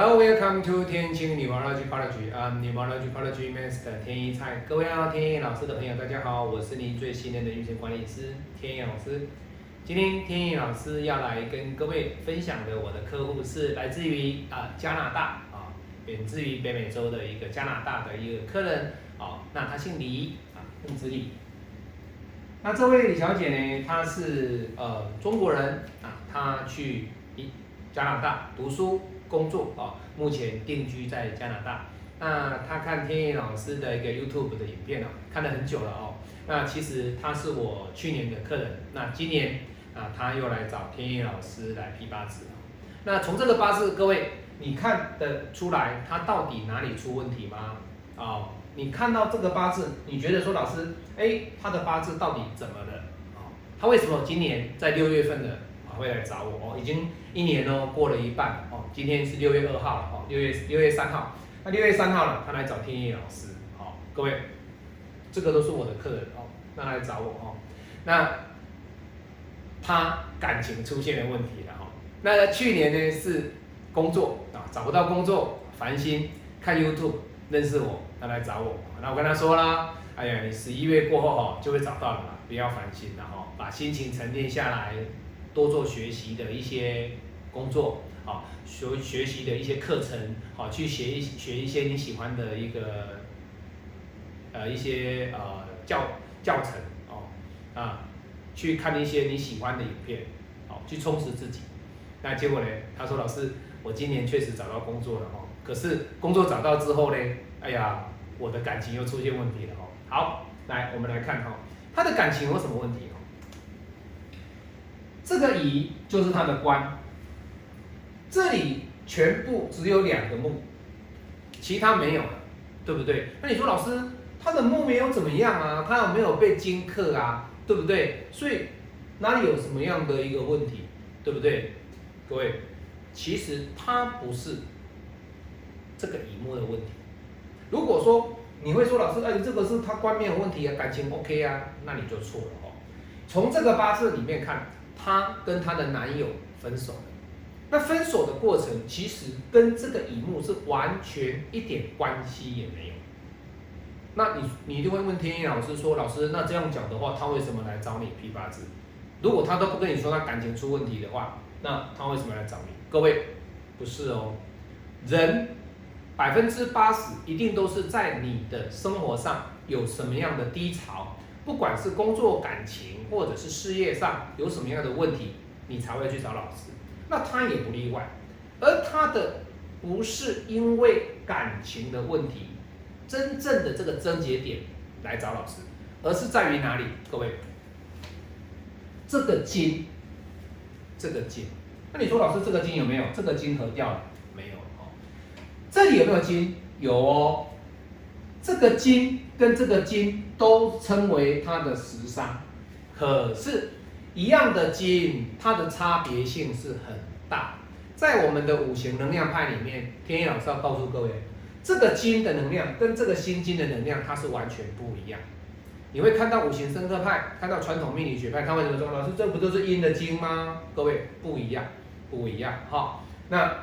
Hello, welcome to 天晴 Neurology College. I'm Neurology College Master 天一菜。各位啊，天一老师的朋友，大家好，我是您最信任的运行管理师天一老师。今天天一老师要来跟各位分享的，我的客户是来自于啊加拿大啊，源自于北美洲的一个加拿大的一个客人啊，那他姓李啊，姓子李。那这位李小姐呢，她是呃中国人啊，她去加拿大读书。工作啊，目前定居在加拿大。那他看天野老师的一个 YouTube 的影片啊，看了很久了哦。那其实他是我去年的客人，那今年啊他又来找天野老师来批八字那从这个八字，各位你看得出来他到底哪里出问题吗？哦，你看到这个八字，你觉得说老师，哎，他的八字到底怎么了？哦，他为什么今年在六月份的会来找我？哦，已经一年哦过了一半哦。今天是六月二号了哦，六月六月三号，那六月三号了，他来找天野老师，好，各位，这个都是我的客人哦，那来找我哦，那他感情出现了问题了哈，那去年呢是工作啊找不到工作，烦心看 YouTube 认识我，他来找我，那我跟他说啦，哎呀，你十一月过后哈就会找到了嘛，不要烦心了哈，把心情沉淀下来，多做学习的一些工作。好，学学习的一些课程，好，去学一学一些你喜欢的一个，呃，一些呃教教程，哦，啊，去看一些你喜欢的影片，好，去充实自己。那结果呢？他说：“老师，我今年确实找到工作了，哦，可是工作找到之后呢，哎呀，我的感情又出现问题了，哦。”好，来，我们来看哈，他的感情有什么问题？哦，这个乙就是他的官。这里全部只有两个木，其他没有了，对不对？那你说老师，他的木没有怎么样啊？他有没有被金克啊？对不对？所以哪里有什么样的一个问题？对不对？各位，其实他不是这个乙木的问题。如果说你会说老师，哎，这个是他观念有问题啊，感情 OK 啊，那你就错了哦。从这个八字里面看，她跟她的男友分手了。那分手的过程其实跟这个乙木是完全一点关系也没有。那你你一定会问天意老师说，老师，那这样讲的话，他为什么来找你批八字？如果他都不跟你说他感情出问题的话，那他为什么来找你？各位，不是哦，人百分之八十一定都是在你的生活上有什么样的低潮，不管是工作、感情或者是事业上有什么样的问题，你才会去找老师。那他也不例外，而他的不是因为感情的问题，真正的这个症结点来找老师，而是在于哪里？各位，这个金，这个金，那你说老师这个金有没有？这个金合掉了没有？哦，这里有没有金？有哦，这个金跟这个金都称为它的食伤，可是。一样的金，它的差别性是很大。在我们的五行能量派里面，天一老师要告诉各位，这个金的能量跟这个心金的能量，它是完全不一样。你会看到五行生克派，看到传统命理学派，他为什么说老师这不都是阴的金吗？各位不一样，不一样。哈，那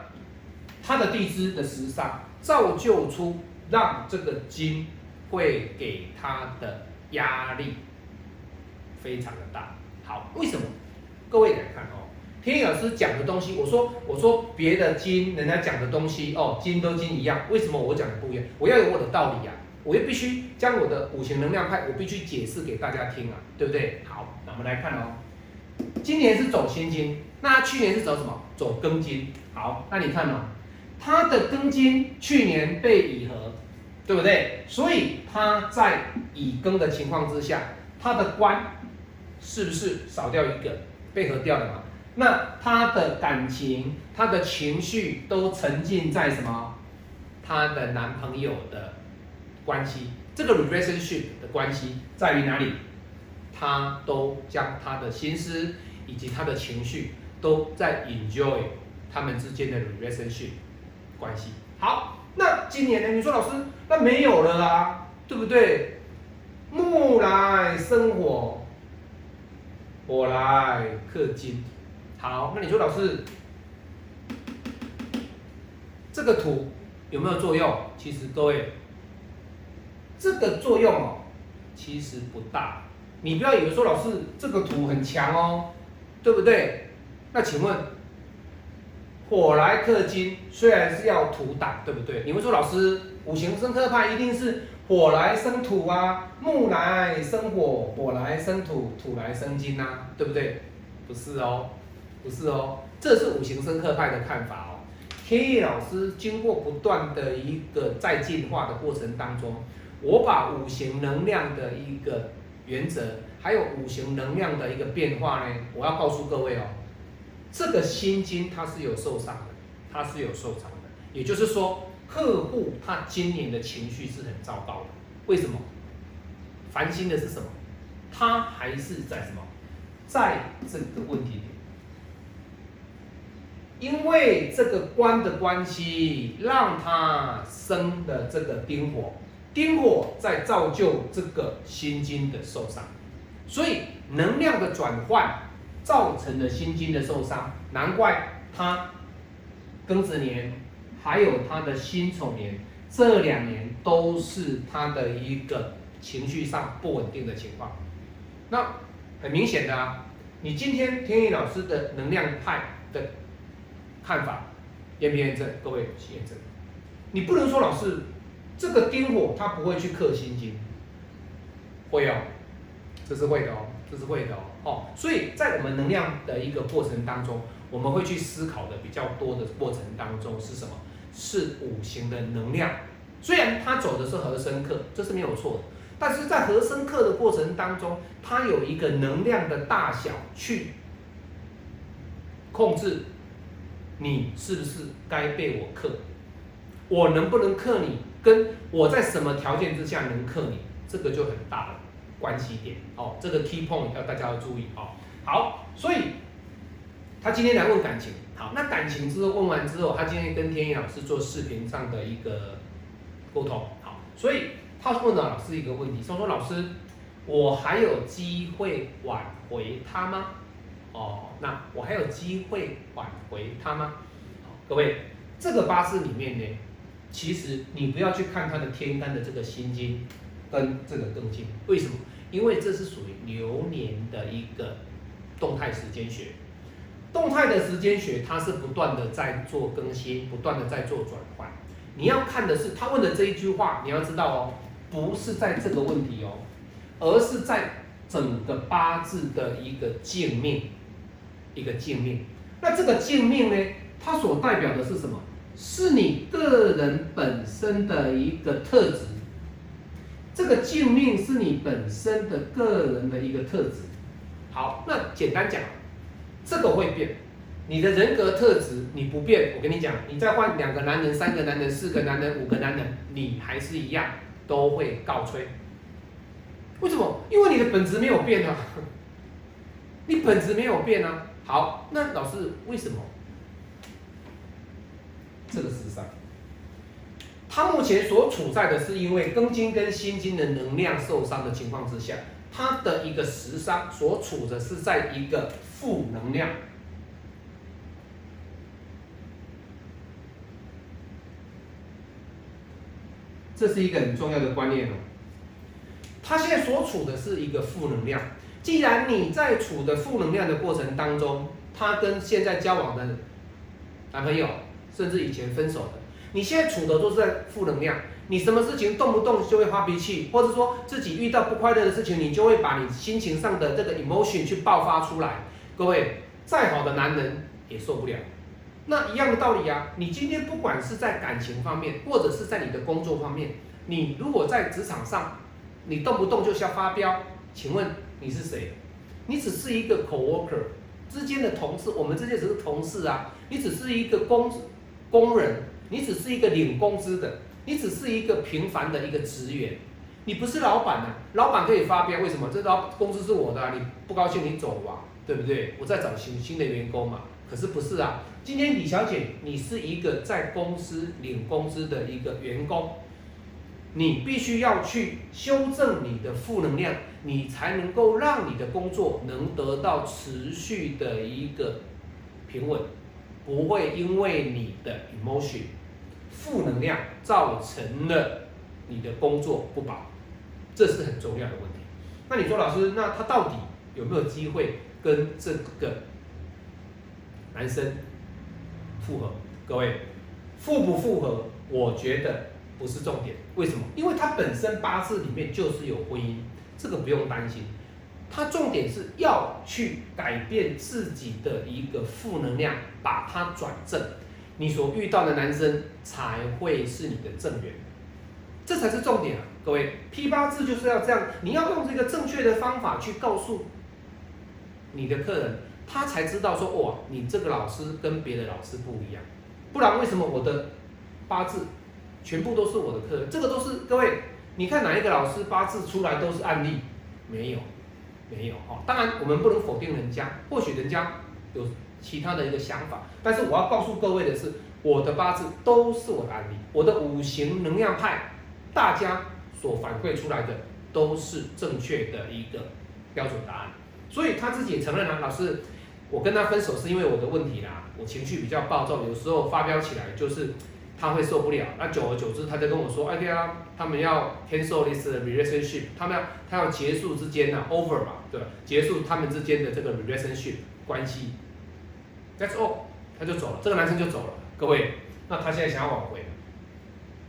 它的地支的时尚造就出让这个金会给他的压力非常的大。好，为什么？各位来看哦，天意老师讲的东西，我说我说别的经人家讲的东西哦，经都经一样，为什么我讲的不一样？我要有我的道理呀，我又必须将我的五行能量派，我必须解释给大家听啊，对不对？好，那我们来看哦，今年是走辛金，那去年是走什么？走庚金。好，那你看哦，他的庚金去年被乙合，对不对？所以他在乙庚的情况之下，他的官。是不是少掉一个被合掉了嘛？那他的感情、他的情绪都沉浸在什么？他的男朋友的关系，这个 relationship 的关系在于哪里？他都将他的心思以及他的情绪都在 enjoy 他们之间的 relationship 关系。好，那今年呢？你说老师，那没有了啊，对不对？木来生火。火来克金，好，那你说老师，这个土有没有作用？其实各位，这个作用哦，其实不大。你不要以为说老师这个土很强哦，对不对？那请问，火来克金虽然是要土挡，对不对？你会说老师五行生克派一定是火来生土啊，木来生火，火来生土，土来生金啊，对不对？不是哦，不是哦，这是五行生克派的看法哦。天野老师经过不断的一个再进化的过程当中，我把五行能量的一个原则，还有五行能量的一个变化呢，我要告诉各位哦，这个心经它是有受伤的，它是有受伤的，也就是说，客户他今年的情绪是很糟糕的，为什么？烦心的是什么？他还是在什么？在这个问题点。因为这个官的关系，让他生的这个丁火，丁火在造就这个心经的受伤，所以能量的转换造成的心经的受伤，难怪他庚子年还有他的辛丑年这两年都是他的一个情绪上不稳定的情况。那很明显的啊，你今天天意老师的能量派的。看法验不验证？各位验证。你不能说老师这个丁火他不会去克心经，会哦，这是会的哦，这是会的哦。哦，所以在我们能量的一个过程当中，我们会去思考的比较多的过程当中是什么？是五行的能量。虽然他走的是和生克，这是没有错的，但是在和生克的过程当中，它有一个能量的大小去控制。你是不是该被我克？我能不能克你？跟我在什么条件之下能克你？这个就很大了关系点哦。这个 key point 要大家要注意哦。好，所以他今天来问感情。好，那感情之后问完之后，他今天跟天意老师做视频上的一个沟通。好，所以他问了老师一个问题，说说老师，我还有机会挽回他吗？哦，那我还有机会挽回他吗？各位，这个八字里面呢，其实你不要去看他的天干的这个心经跟这个更近，为什么？因为这是属于流年的一个动态时间学，动态的时间学它是不断的在做更新，不断的在做转换。你要看的是他问的这一句话，你要知道哦，不是在这个问题哦，而是在整个八字的一个镜面。一个镜命，那这个镜命呢？它所代表的是什么？是你个人本身的一个特质。这个镜命是你本身的个人的一个特质。好，那简单讲，这个会变。你的人格特质你不变，我跟你讲，你再换两个男人、三个男人、四个男人、五个男人，你还是一样都会告吹。为什么？因为你的本质没有变啊，你本质没有变啊。好，那老师为什么这个时上，他目前所处在的是因为庚金跟辛金的能量受伤的情况之下，他的一个时伤所处的是在一个负能量，这是一个很重要的观念哦。他现在所处的是一个负能量。既然你在处的负能量的过程当中，他跟现在交往的男朋友，甚至以前分手的，你现在处的都是在负能量，你什么事情动不动就会发脾气，或者说自己遇到不快乐的事情，你就会把你心情上的这个 emotion 去爆发出来。各位，再好的男人也受不了。那一样的道理啊，你今天不管是在感情方面，或者是在你的工作方面，你如果在职场上，你动不动就要发飙，请问？你是谁？你只是一个 co-worker 之间的同事，我们之间只是同事啊。你只是一个工工人，你只是一个领工资的，你只是一个平凡的一个职员。你不是老板呐，老板可以发飙，为什么？这老公司是我的，你不高兴你走吧，对不对？我在找新新的员工嘛。可是不是啊？今天李小姐，你是一个在公司领工资的一个员工。你必须要去修正你的负能量，你才能够让你的工作能得到持续的一个平稳，不会因为你的 emotion 负能量造成了你的工作不保，这是很重要的问题。那你说老师，那他到底有没有机会跟这个男生复合？各位，复不复合，我觉得不是重点。为什么？因为他本身八字里面就是有婚姻，这个不用担心。他重点是要去改变自己的一个负能量，把它转正，你所遇到的男生才会是你的正缘，这才是重点啊！各位，P 八字就是要这样，你要用这个正确的方法去告诉你的客人，他才知道说，哇，你这个老师跟别的老师不一样，不然为什么我的八字全部都是我的客人？这个都是各位，你看哪一个老师八字出来都是案例，没有。没有哈，当然我们不能否定人家，或许人家有其他的一个想法，但是我要告诉各位的是，我的八字都是我的案例，我的五行能量派，大家所反馈出来的都是正确的一个标准答案，所以他自己也承认了，老师，我跟他分手是因为我的问题啦，我情绪比较暴躁，有时候发飙起来就是。他会受不了，那久而久之，他就跟我说：“哎呀，他们要 cancel this relationship，他们要他要结束之间呢，over 嘛，对吧？结束他们之间的这个 relationship 关系，That's all，他就走了，这个男生就走了。各位，那他现在想要挽回，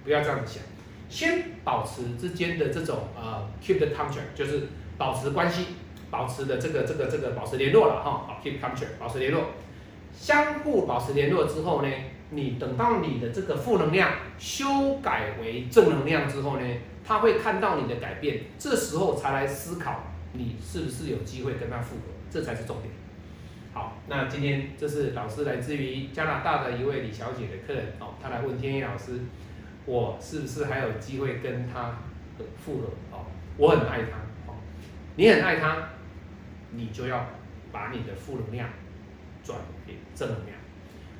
不要这样子想，先保持之间的这种呃 keep the contact，就是保持关系，保持的这个这个这个保持联络了哈，好 keep contact，保持联络，相互保持联络之后呢？你等到你的这个负能量修改为正能量之后呢，他会看到你的改变，这时候才来思考你是不是有机会跟他复合，这才是重点。好，那今天这是老师来自于加拿大的一位李小姐的客人哦，她来问天意老师，我是不是还有机会跟他复合？哦，我很爱他，哦，你很爱他，你就要把你的负能量转变正能量。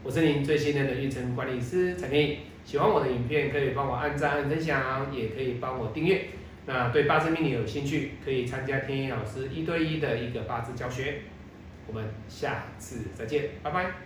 我是您最信任的运程管理师陈天喜欢我的影片可以帮我按赞、按分享，也可以帮我订阅。那对八字命理有兴趣，可以参加天意老师一对一的一个八字教学。我们下次再见，拜拜。